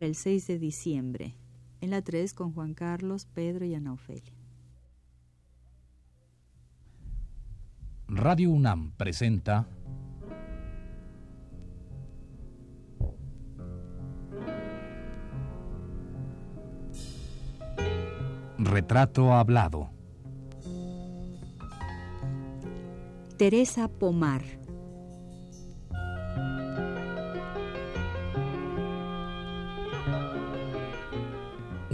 el 6 de diciembre, en la 3 con Juan Carlos, Pedro y Ana Ofelia. Radio UNAM presenta Retrato Hablado. Teresa Pomar.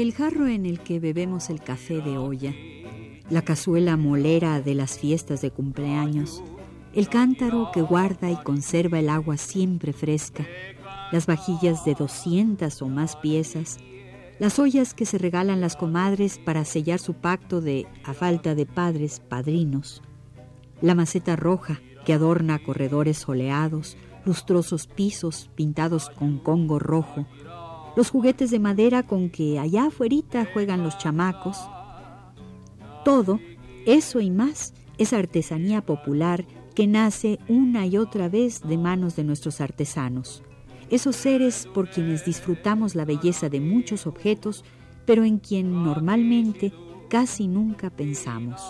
El jarro en el que bebemos el café de olla, la cazuela molera de las fiestas de cumpleaños, el cántaro que guarda y conserva el agua siempre fresca, las vajillas de 200 o más piezas, las ollas que se regalan las comadres para sellar su pacto de, a falta de padres, padrinos, la maceta roja que adorna corredores soleados, lustrosos pisos pintados con congo rojo, los juguetes de madera con que allá afuera juegan los chamacos. Todo, eso y más, es artesanía popular que nace una y otra vez de manos de nuestros artesanos, esos seres por quienes disfrutamos la belleza de muchos objetos, pero en quien normalmente casi nunca pensamos.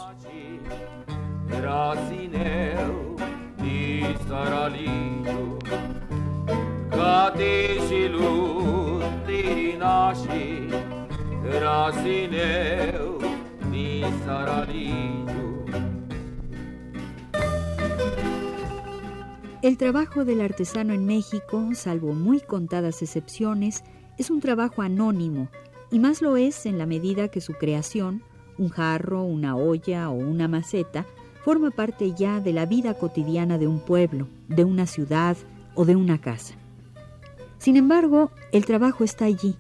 El trabajo del artesano en México, salvo muy contadas excepciones, es un trabajo anónimo, y más lo es en la medida que su creación, un jarro, una olla o una maceta, forma parte ya de la vida cotidiana de un pueblo, de una ciudad o de una casa. Sin embargo, el trabajo está allí,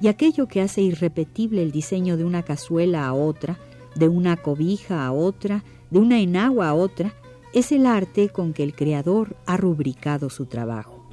y aquello que hace irrepetible el diseño de una cazuela a otra, de una cobija a otra, de una enagua a otra, es el arte con que el creador ha rubricado su trabajo.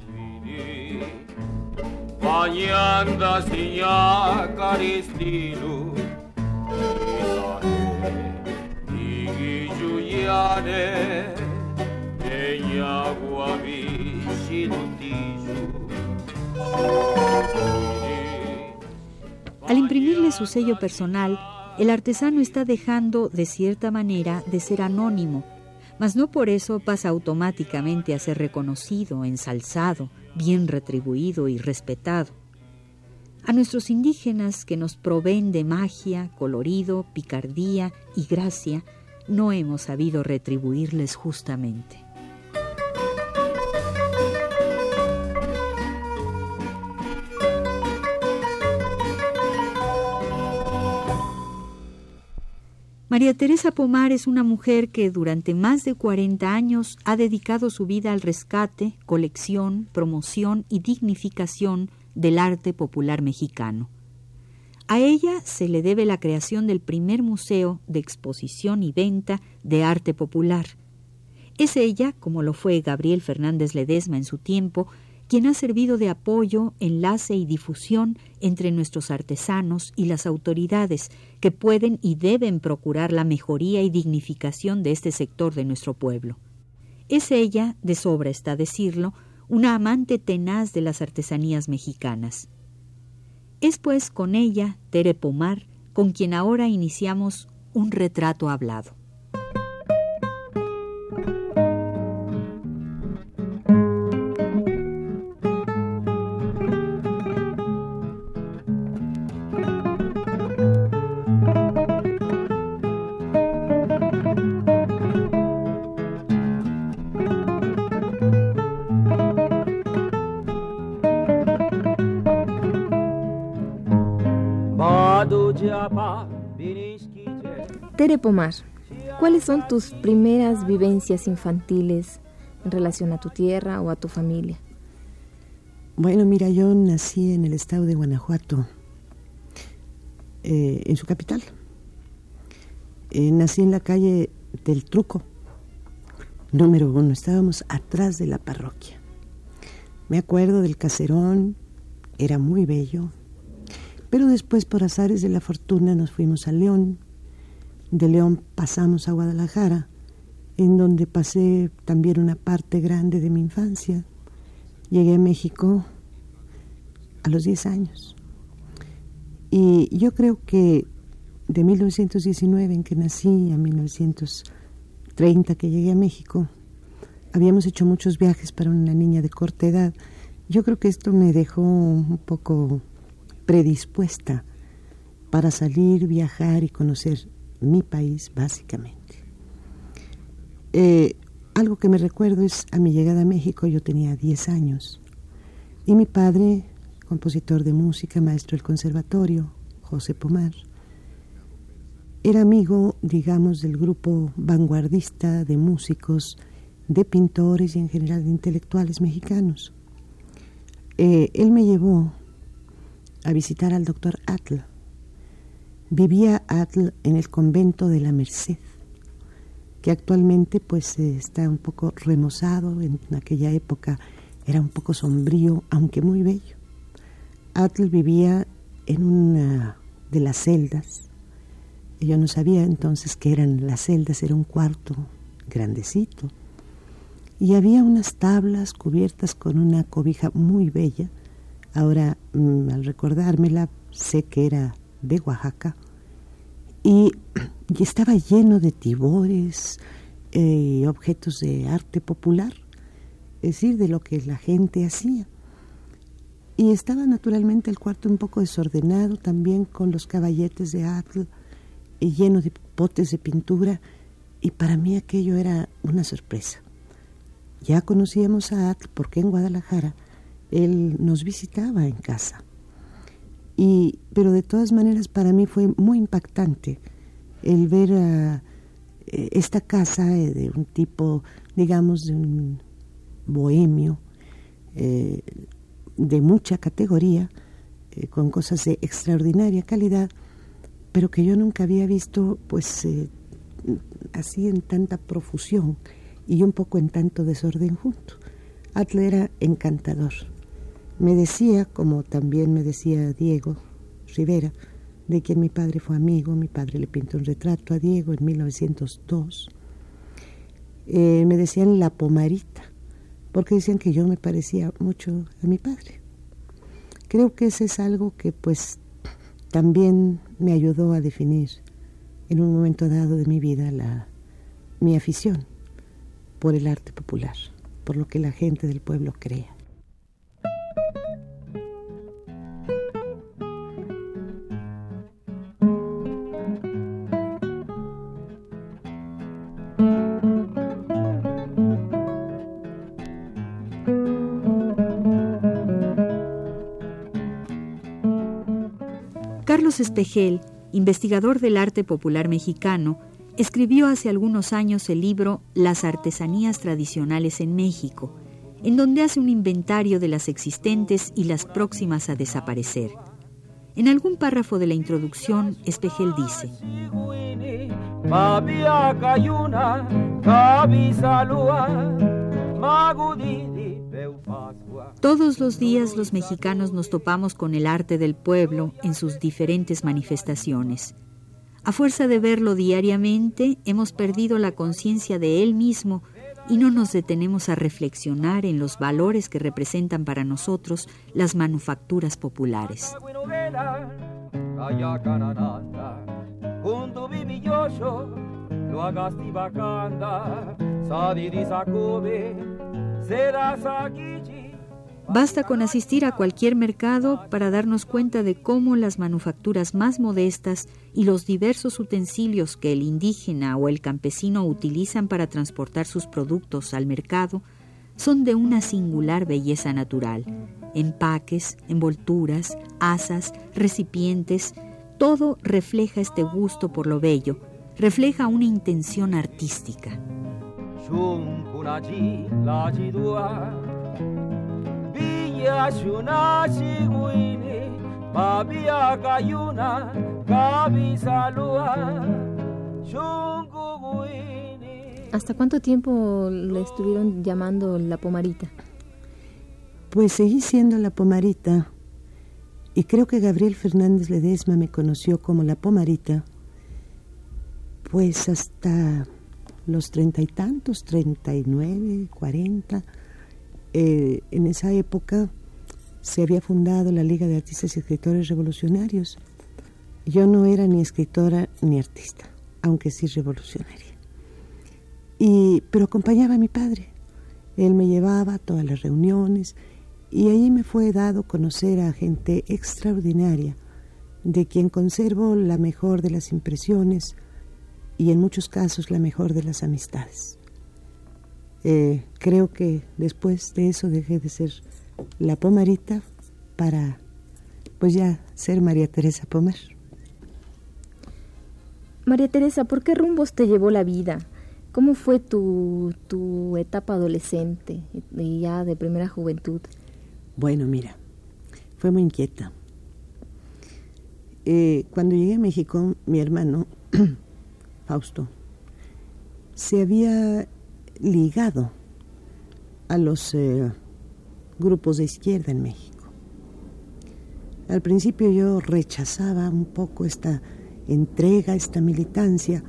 Al imprimirle su sello personal, el artesano está dejando, de cierta manera, de ser anónimo, mas no por eso pasa automáticamente a ser reconocido, ensalzado, bien retribuido y respetado. A nuestros indígenas que nos proveen de magia, colorido, picardía y gracia, no hemos sabido retribuirles justamente. María Teresa Pomar es una mujer que durante más de 40 años ha dedicado su vida al rescate, colección, promoción y dignificación del arte popular mexicano. A ella se le debe la creación del primer museo de exposición y venta de arte popular. Es ella, como lo fue Gabriel Fernández Ledesma en su tiempo, quien ha servido de apoyo, enlace y difusión entre nuestros artesanos y las autoridades que pueden y deben procurar la mejoría y dignificación de este sector de nuestro pueblo. Es ella, de sobra está decirlo, una amante tenaz de las artesanías mexicanas. Es pues con ella, Tere Pomar, con quien ahora iniciamos un retrato hablado. Pomar, ¿cuáles son tus primeras vivencias infantiles en relación a tu tierra o a tu familia? Bueno, mira, yo nací en el estado de Guanajuato, eh, en su capital. Eh, nací en la calle del Truco, número uno. Estábamos atrás de la parroquia. Me acuerdo del caserón, era muy bello. Pero después, por azares de la fortuna, nos fuimos a León. De León pasamos a Guadalajara, en donde pasé también una parte grande de mi infancia. Llegué a México a los 10 años. Y yo creo que de 1919 en que nací a 1930 que llegué a México, habíamos hecho muchos viajes para una niña de corta edad. Yo creo que esto me dejó un poco predispuesta para salir, viajar y conocer mi país, básicamente. Eh, algo que me recuerdo es a mi llegada a México, yo tenía 10 años, y mi padre, compositor de música, maestro del conservatorio, José Pomar, era amigo, digamos, del grupo vanguardista de músicos, de pintores y en general de intelectuales mexicanos. Eh, él me llevó a visitar al doctor Atl. Vivía Atl en el convento de la Merced, que actualmente pues está un poco remozado, en aquella época era un poco sombrío, aunque muy bello. Atl vivía en una de las celdas yo no sabía entonces que eran las celdas, era un cuarto grandecito. Y había unas tablas cubiertas con una cobija muy bella. Ahora, mm, al recordármela, sé que era de Oaxaca. Y, estaba lleno de tibores y eh, objetos de arte popular, es decir, de lo que la gente hacía. Y estaba naturalmente el cuarto un poco desordenado, también con los caballetes de Atl y lleno de potes de pintura y para mí aquello era una sorpresa. Ya conocíamos a Atl porque en Guadalajara él nos visitaba en casa. Y, pero de todas maneras para mí fue muy impactante el ver a eh, esta casa eh, de un tipo, digamos, de un bohemio, eh, de mucha categoría, con cosas de extraordinaria calidad, pero que yo nunca había visto pues así en tanta profusión y un poco en tanto desorden junto. Atle era encantador. Me decía, como también me decía Diego Rivera, de quien mi padre fue amigo, mi padre le pintó un retrato a Diego en 1902, eh, me decían la pomarita, porque decían que yo me parecía mucho a mi padre. Creo que ese es algo que pues también me ayudó a definir en un momento dado de mi vida la, mi afición por el arte popular, por lo que la gente del pueblo crea. Carlos Espejel, investigador del arte popular mexicano, escribió hace algunos años el libro Las artesanías tradicionales en México, en donde hace un inventario de las existentes y las próximas a desaparecer. En algún párrafo de la introducción, Espejel dice, todos los días los mexicanos nos topamos con el arte del pueblo en sus diferentes manifestaciones. A fuerza de verlo diariamente, hemos perdido la conciencia de él mismo y no nos detenemos a reflexionar en los valores que representan para nosotros las manufacturas populares. Basta con asistir a cualquier mercado para darnos cuenta de cómo las manufacturas más modestas y los diversos utensilios que el indígena o el campesino utilizan para transportar sus productos al mercado son de una singular belleza natural. Empaques, envolturas, asas, recipientes, Todo refleja este gusto por lo bello, refleja una intención artística. ¿Hasta cuánto tiempo le estuvieron llamando la pomarita? Pues seguí siendo la pomarita. Y creo que Gabriel Fernández Ledesma me conoció como la pomarita pues hasta los treinta y tantos, treinta y nueve, cuarenta. Eh, en esa época se había fundado la Liga de Artistas y Escritores Revolucionarios. Yo no era ni escritora ni artista, aunque sí revolucionaria. Y, pero acompañaba a mi padre. Él me llevaba a todas las reuniones y allí me fue dado conocer a gente extraordinaria, de quien conservo la mejor de las impresiones y en muchos casos la mejor de las amistades. Eh, creo que después de eso dejé de ser la Pomarita para pues ya ser María Teresa Pomar. María Teresa, ¿por qué rumbos te llevó la vida? ¿Cómo fue tu, tu etapa adolescente y ya de primera juventud? Bueno, mira, fue muy inquieta. Eh, cuando llegué a México, mi hermano, Fausto, se había ligado a los eh, grupos de izquierda en México. Al principio yo rechazaba un poco esta entrega, esta militancia,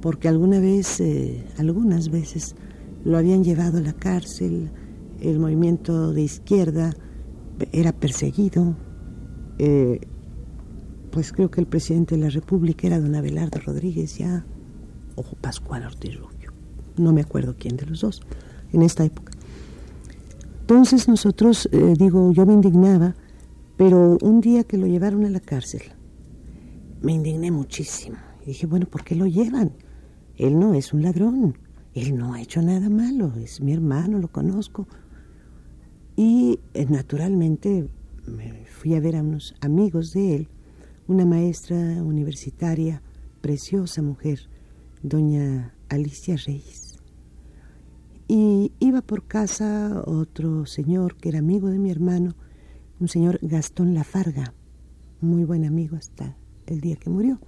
porque alguna vez, eh, algunas veces, lo habían llevado a la cárcel, el movimiento de izquierda era perseguido. Eh, pues creo que el presidente de la República era don Abelardo Rodríguez ya, o Pascual Ortiz Rubio. No me acuerdo quién de los dos en esta época. Entonces nosotros, eh, digo, yo me indignaba, pero un día que lo llevaron a la cárcel, me indigné muchísimo. Dije, bueno, ¿por qué lo llevan? Él no es un ladrón, él no ha hecho nada malo, es mi hermano, lo conozco. Y eh, naturalmente me fui a ver a unos amigos de él, una maestra universitaria, preciosa mujer, doña Alicia Reyes. Y iba por casa otro señor que era amigo de mi hermano, un señor Gastón Lafarga, muy buen amigo hasta el día que murió.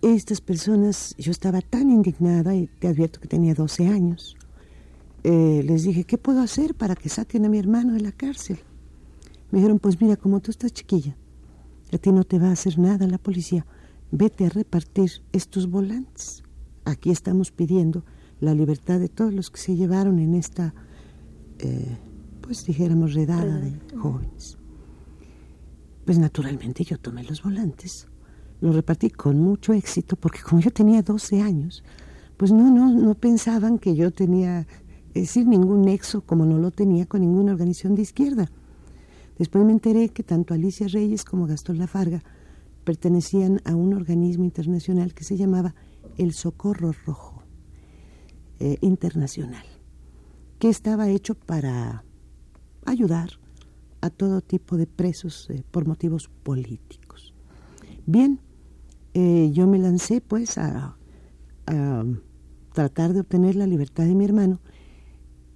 Estas personas, yo estaba tan indignada y te advierto que tenía 12 años, eh, les dije, ¿qué puedo hacer para que saquen a mi hermano de la cárcel? Me dijeron, pues mira, como tú estás chiquilla, a ti no te va a hacer nada la policía, vete a repartir estos volantes. Aquí estamos pidiendo la libertad de todos los que se llevaron en esta, eh, pues dijéramos, redada de jóvenes. Pues naturalmente yo tomé los volantes, los repartí con mucho éxito, porque como yo tenía 12 años, pues no, no, no pensaban que yo tenía es decir, ningún nexo como no lo tenía con ninguna organización de izquierda. Después me enteré que tanto Alicia Reyes como Gastón Lafarga pertenecían a un organismo internacional que se llamaba el Socorro Rojo eh, Internacional, que estaba hecho para ayudar a todo tipo de presos eh, por motivos políticos. Bien, eh, yo me lancé pues a tratar de obtener la libertad de mi hermano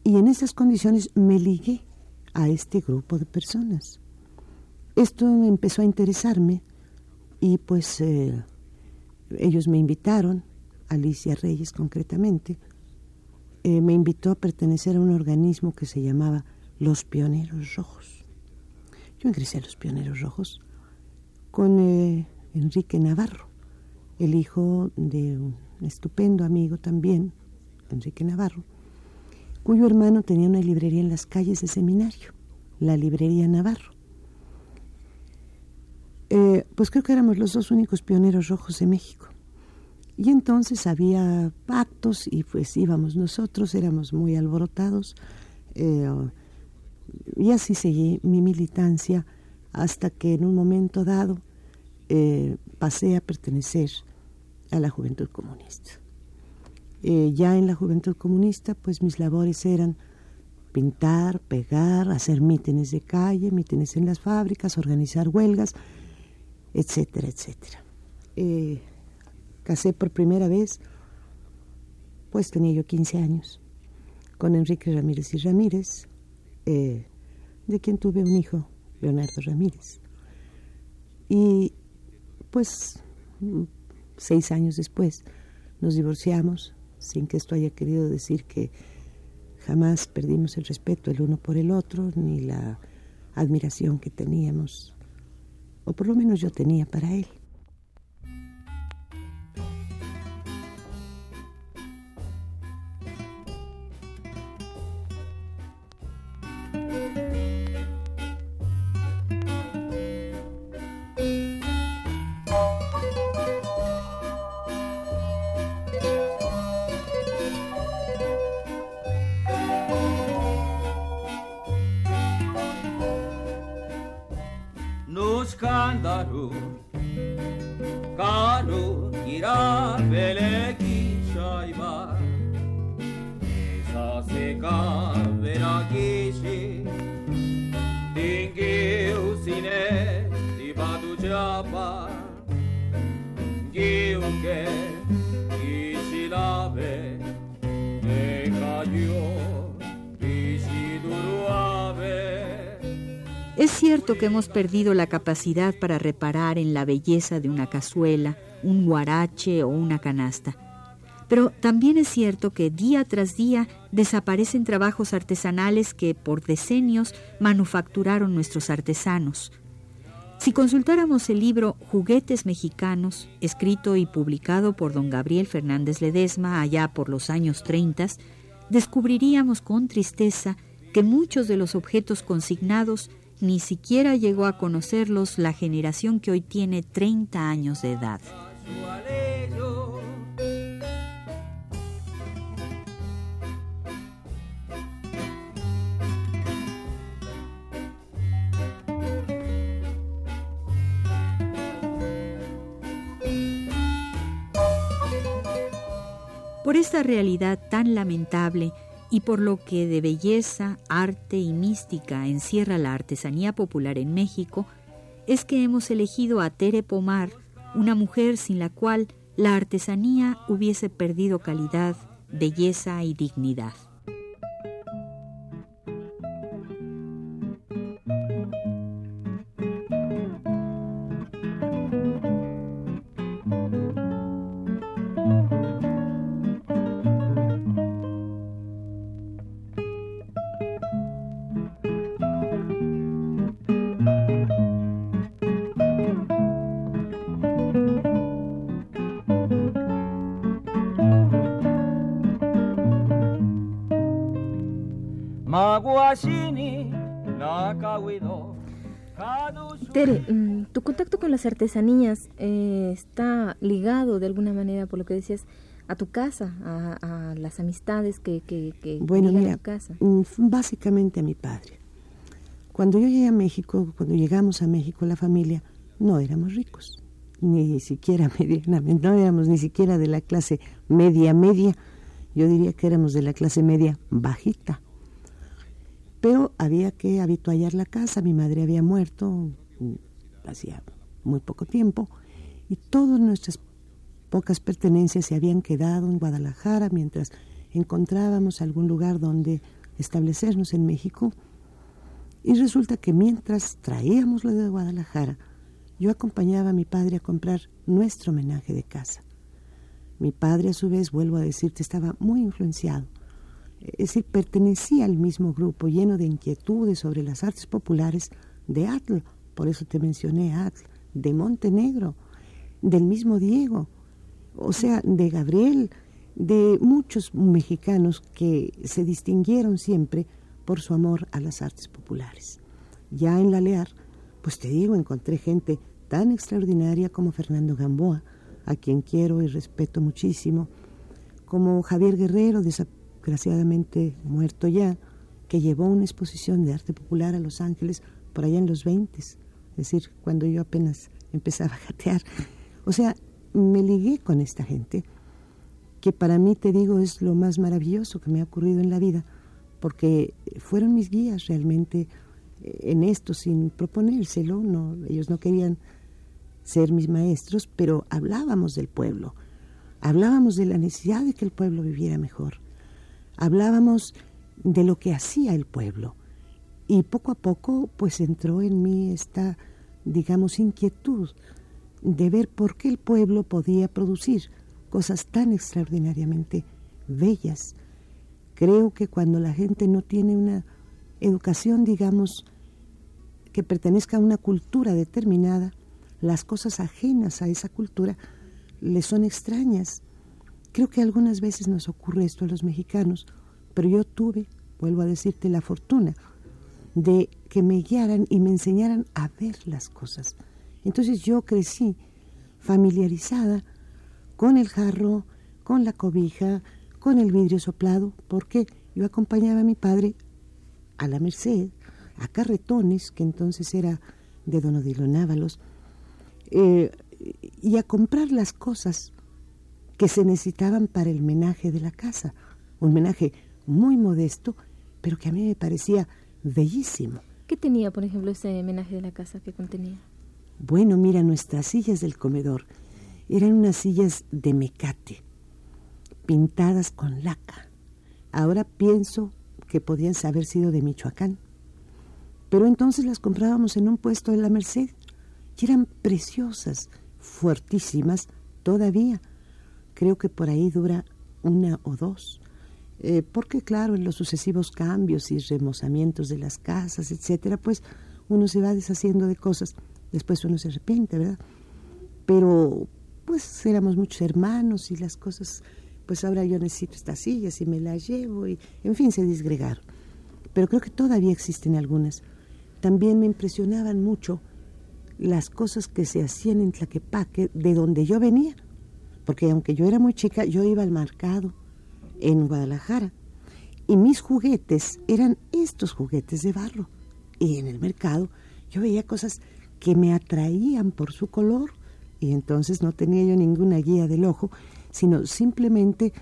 y en esas condiciones me ligué a este grupo de personas. Esto empezó a interesarme y pues eh, ellos me invitaron, Alicia Reyes concretamente, eh, me invitó a pertenecer a un organismo que se llamaba Los Pioneros Rojos. Yo ingresé a Los Pioneros Rojos con eh, Enrique Navarro, el hijo de un estupendo amigo también, Enrique Navarro, cuyo hermano tenía una librería en las calles de Seminario, la Librería Navarro. Eh, pues creo que éramos los dos únicos pioneros rojos de México. Y entonces había pactos y pues íbamos nosotros, éramos muy alborotados. Eh, y así seguí mi militancia hasta que en un momento dado eh, pasé a pertenecer a la Juventud Comunista. Ya en la juventud comunista, pues mis labores eran pintar, pegar, hacer mítines de calle, mítines en las fábricas, organizar huelgas. Etcétera, etcétera. Eh, casé por primera vez, pues tenía yo 15 años, con Enrique Ramírez y Ramírez, eh, de quien tuve un hijo, Leonardo Ramírez. Y pues seis años después nos divorciamos, sin que esto haya querido decir que jamás perdimos el respeto el uno por el otro, ni la admiración que teníamos, o por lo menos yo tenía para él. escândalo. Caro gira belekitsaima Ezazeka berakishi Dingiu zine dibatu txapa Giuke cierto que hemos perdido la capacidad para reparar en la belleza de una cazuela, un guarache o una canasta. Pero también es cierto que día tras día desaparecen trabajos artesanales que por decenios manufacturaron nuestros artesanos. Si consultáramos el libro Juguetes Mexicanos, escrito y publicado por don Gabriel Fernández Ledesma allá por los años 30, descubriríamos con tristeza que muchos de los objetos consignados ni siquiera llegó a conocerlos la generación que hoy tiene 30 años de edad. Por esta realidad tan lamentable y por lo que de belleza, arte y mística encierra la artesanía popular en México, es que hemos elegido a Tere Pomar, una mujer sin la cual la artesanía hubiese perdido calidad, belleza y dignidad. Tere, mm, tu contacto con las artesanías eh, está ligado de alguna manera, por lo que decías, a tu casa, a, las amistades que, que, que bueno, mira, a tu casa. Mm, básicamente a mi padre. Cuando yo llegué a México, cuando llegamos a México, la familia, no éramos ricos, ni siquiera medianamente, no éramos ni siquiera de la clase media media, yo diría que éramos de la clase media bajita pero había que habituallar la casa, mi madre había muerto mm, hacía muy poco tiempo y todas nuestras pocas pertenencias se habían quedado en Guadalajara mientras encontrábamos algún lugar donde establecernos en México. Y resulta que mientras traíamos lo de Guadalajara, yo acompañaba a mi padre a comprar nuestro homenaje de casa. Mi padre, a su vez, vuelvo a decirte, estaba muy influenciado es decir, pertenecía al mismo grupo lleno de inquietudes sobre las artes populares de Atl, por eso te mencioné Atl, de Montenegro, del mismo Diego, o sea, de Gabriel, de muchos mexicanos que se distinguieron siempre por su amor a las artes populares. Ya en la Lear, pues te digo, encontré gente tan extraordinaria como Fernando Gamboa, a quien quiero y respeto muchísimo, como Javier Guerrero, desgraciadamente muerto ya, que llevó una exposición de arte popular a Los Ángeles por allá en los 20, es decir, cuando yo apenas empezaba a jatear. O sea, me ligué con esta gente, que para mí, te digo, es lo más maravilloso que me ha ocurrido en la vida, porque fueron mis guías realmente eh, en esto sin proponérselo, no, ellos no querían ser mis maestros, pero hablábamos del pueblo, hablábamos de la necesidad de que el pueblo viviera mejor, hablábamos de lo que hacía el pueblo. Y poco a poco pues entró en mí esta, digamos, inquietud de ver por qué el pueblo podía producir cosas tan extraordinariamente bellas. Creo que cuando la gente no tiene una educación, digamos, que pertenezca a una cultura determinada, las cosas ajenas a esa cultura le son extrañas. Creo que algunas veces nos ocurre esto a los mexicanos, pero yo tuve, vuelvo a decirte, la fortuna de que me guiaran y me enseñaran a ver las cosas. Entonces yo crecí familiarizada con el jarro, con la cobija, con el vidrio soplado, porque yo acompañaba a mi padre a la Merced, a Carretones, que entonces era de Don Odilo Návalos, eh, y a comprar las cosas que se necesitaban para el menaje de la casa. Un menaje muy modesto, pero que a mí me parecía bellísimo. ¿Qué tenía, por ejemplo, ese menaje de la casa que contenía? Bueno, mira, nuestras sillas del comedor eran unas sillas de mecate, pintadas con laca. Ahora pienso que podían haber sido de Michoacán. Pero entonces las comprábamos en un puesto de la Merced y eran preciosas, fuertísimas todavía. Creo que por ahí dura una o dos. Eh, porque claro, en los sucesivos cambios y remozamientos de las casas, etcétera, pues uno se va deshaciendo de cosas, después uno se arrepiente, ¿verdad? Pero pues éramos muchos hermanos y las cosas, pues ahora yo necesito estas sillas y me las llevo y en fin se disgregaron. Pero creo que todavía existen algunas. También me impresionaban mucho las cosas que se hacían en Tlaquepaque, de donde yo venía, porque aunque yo era muy chica, yo iba al mercado en Guadalajara y mis juguetes eran estos juguetes de barro. Y en el mercado yo veía cosas que me atraían por su color y entonces no tenía yo ninguna guía del ojo, sino simplemente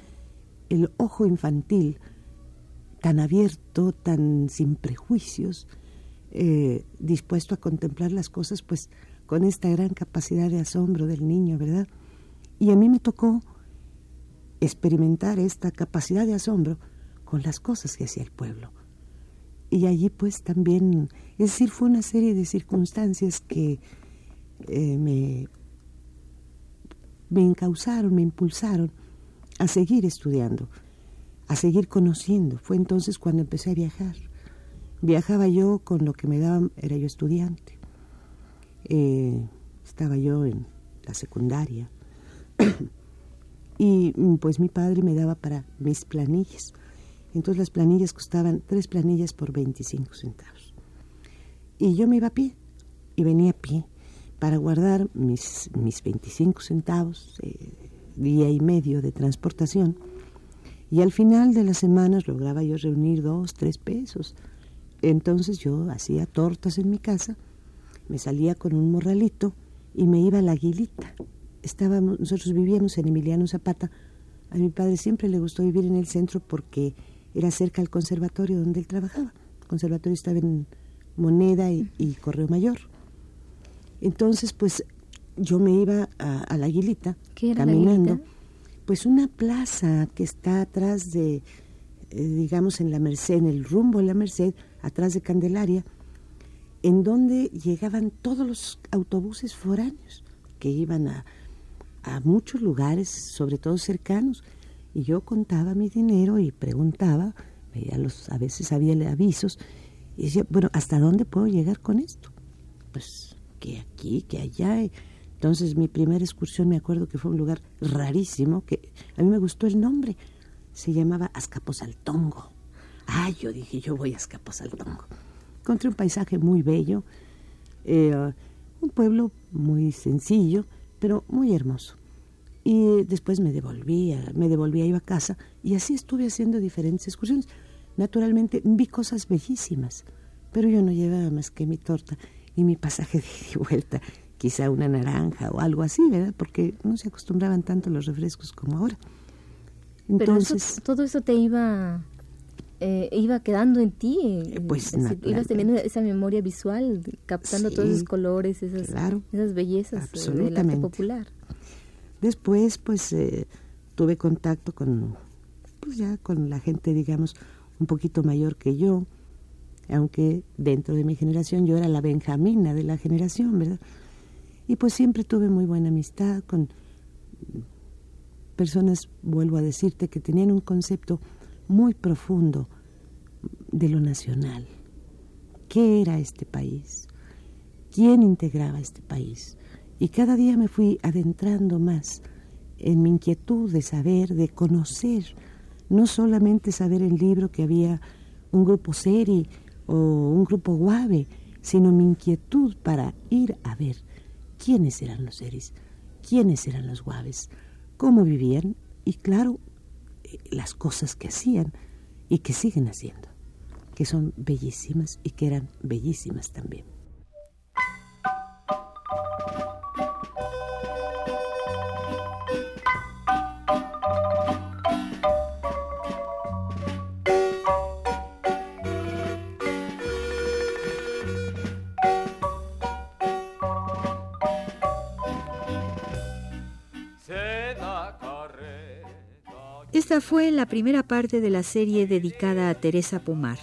el ojo infantil, tan abierto, tan sin prejuicios, eh, dispuesto a contemplar las cosas pues con esta gran capacidad de asombro del niño, ¿verdad? Y a mí me tocó experimentar esta capacidad de asombro con las cosas que hacía el pueblo. Y allí pues también, es decir, fue una serie de circunstancias que eh, me, me encausaron, me impulsaron a seguir estudiando, a seguir conociendo. Fue entonces cuando empecé a viajar. Viajaba yo con lo que me daban, era yo estudiante. Eh, estaba yo en la secundaria. Y mm, pues mi padre me daba para mis planillas. Entonces las planillas costaban tres planillas por 25 centavos. Y yo me iba a pie y venía a pie para guardar mis, mis 25 centavos, eh, día y medio de transportación. Y al final de las semanas lograba yo reunir dos, tres pesos entonces yo hacía tortas en mi casa, me salía con un morralito y me iba a la aguilita. Estábamos, nosotros vivíamos en Emiliano Zapata. A mi padre siempre le gustó vivir en el centro porque era cerca al conservatorio donde él trabajaba. El conservatorio estaba en Moneda y, Correo Mayor. Entonces, pues yo me iba a, la aguilita caminando. pues una plaza que está atrás de, eh, digamos, en la Merced, en el rumbo de la Merced, atrás de Candelaria, en donde llegaban todos los autobuses foráneos que iban a, a muchos lugares, sobre todo cercanos, y yo contaba mi dinero y preguntaba, veía los, a veces había avisos, y decía, bueno, ¿hasta dónde puedo llegar con esto? Pues que aquí, que allá. Entonces mi primera excursión me acuerdo que fue un lugar rarísimo, que a mí me gustó el nombre, se llamaba Azcapotzaltongo. Ay, yo dije, yo voy a Escaposaltongo. Encontré un paisaje muy bello, eh, un pueblo muy sencillo, pero muy hermoso. Y después me devolví, me devolví, iba a casa y así estuve haciendo diferentes excursiones. Naturalmente vi cosas bellísimas, pero yo no llevaba más que mi torta y mi pasaje de vuelta, quizá una naranja o algo así, ¿verdad? Porque no se acostumbraban tanto los refrescos como ahora. Entonces, todo eso te iba eh, iba quedando en ti. Eh, pues ibas teniendo esa memoria visual, captando todos esos colores, esas, esas bellezas del arte popular. Después, pues, tuve contacto con, pues ya con la gente, digamos, un poquito mayor que yo, aunque dentro de mi generación yo era la benjamina de la generación, ¿verdad? Y pues siempre tuve muy buena amistad con personas, vuelvo a decirte, que tenían un concepto muy profundo de lo nacional. ¿Qué era este país? ¿Quién integraba este país? Y cada día me fui adentrando más en mi inquietud de saber, de conocer, no solamente saber el libro que había un grupo seri o un grupo guave, sino mi inquietud para ir a ver quiénes eran los seres, quiénes eran los guaves, cómo vivían y claro, las cosas que hacían y que siguen haciendo, que son bellísimas y que eran bellísimas también. Fue la primera parte de la serie dedicada a Teresa Pomar.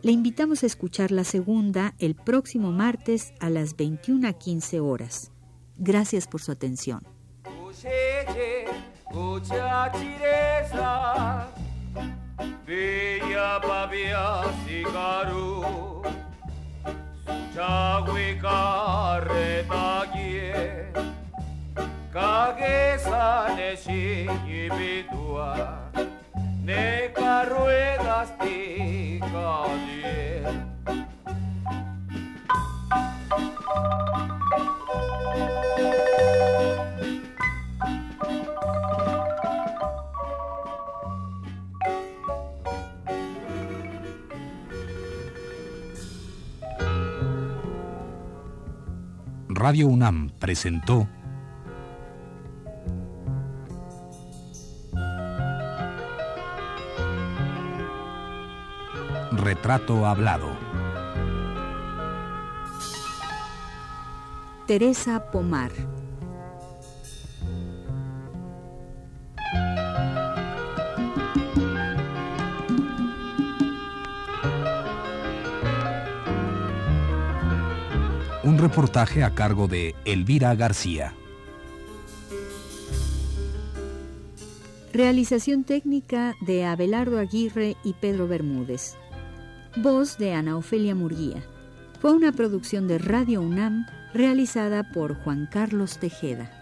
Le invitamos a escuchar la segunda el próximo martes a las 21.15 horas. Gracias por su atención. Neca ruedas de Radio UNAM presentó Retrato Hablado. Teresa Pomar. Un reportaje a cargo de Elvira García. Realización técnica de Abelardo Aguirre y Pedro Bermúdez. Voz de Ana Ofelia Murguía. Fue una producción de Radio UNAM realizada por Juan Carlos Tejeda.